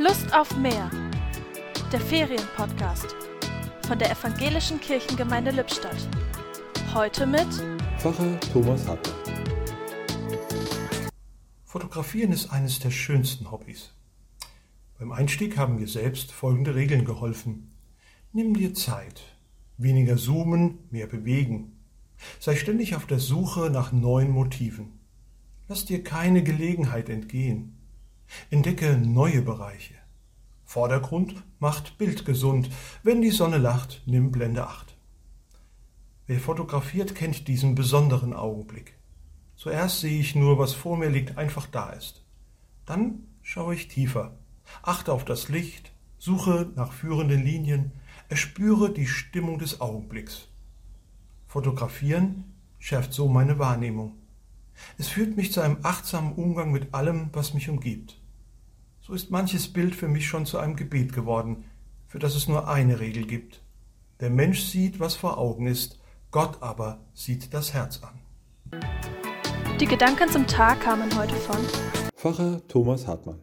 Lust auf mehr. Der Ferienpodcast von der Evangelischen Kirchengemeinde Lippstadt. Heute mit Pfarrer Thomas Hartmann. Fotografieren ist eines der schönsten Hobbys. Beim Einstieg haben mir selbst folgende Regeln geholfen. Nimm dir Zeit. Weniger zoomen, mehr bewegen. Sei ständig auf der Suche nach neuen Motiven. Lass dir keine Gelegenheit entgehen. Entdecke neue Bereiche. Vordergrund macht Bild gesund. Wenn die Sonne lacht, nimm Blende 8. Wer fotografiert, kennt diesen besonderen Augenblick. Zuerst sehe ich nur, was vor mir liegt, einfach da ist. Dann schaue ich tiefer, achte auf das Licht, suche nach führenden Linien, erspüre die Stimmung des Augenblicks. Fotografieren schärft so meine Wahrnehmung. Es führt mich zu einem achtsamen Umgang mit allem, was mich umgibt. So ist manches Bild für mich schon zu einem Gebet geworden, für das es nur eine Regel gibt. Der Mensch sieht, was vor Augen ist, Gott aber sieht das Herz an. Die Gedanken zum Tag kamen heute von Pfarrer Thomas Hartmann.